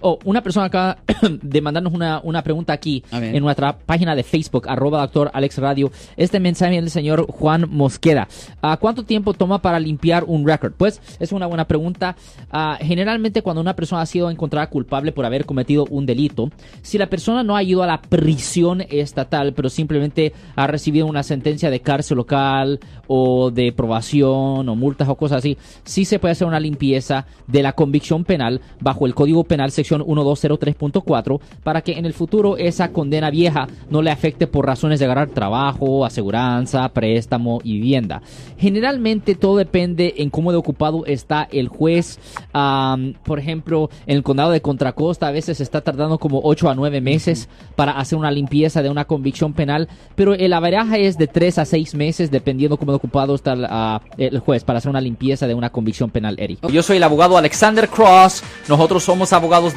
Oh, una persona acá de mandarnos una, una pregunta aquí A en nuestra página de Facebook, arroba doctor Alex Radio. Este mensaje del señor Juan Mosqueda. Ah, ¿Cuánto tiempo toma para limpiar un record? Pues es una buena pregunta. Ah, generalmente cuando una persona ha sido encontrada culpable por haber cometido un delito, si la persona no ha ido a la prisión estatal, pero simplemente ha recibido una sentencia de cárcel local o de probación o multas o cosas así, sí se puede hacer una limpieza de la convicción penal bajo el Código Penal sección 1203.4 para que en el futuro esa condena vieja no le afecte por razones de agarrar trabajo, aseguranza, préstamo y vivienda. Generalmente todo depende en cómo de ocupado está el juez. Por ejemplo, en el condado de Contra Costa a veces está tardando como 8 a 9 meses para hacer una limpieza de una convicción penal, pero el averaje es de 3 a 6 meses dependiendo cómo de ocupado está el, ah, el juez para hacer una limpieza de una convicción penal, Eric. Yo soy el abogado Alexander Cross. Nosotros somos abogados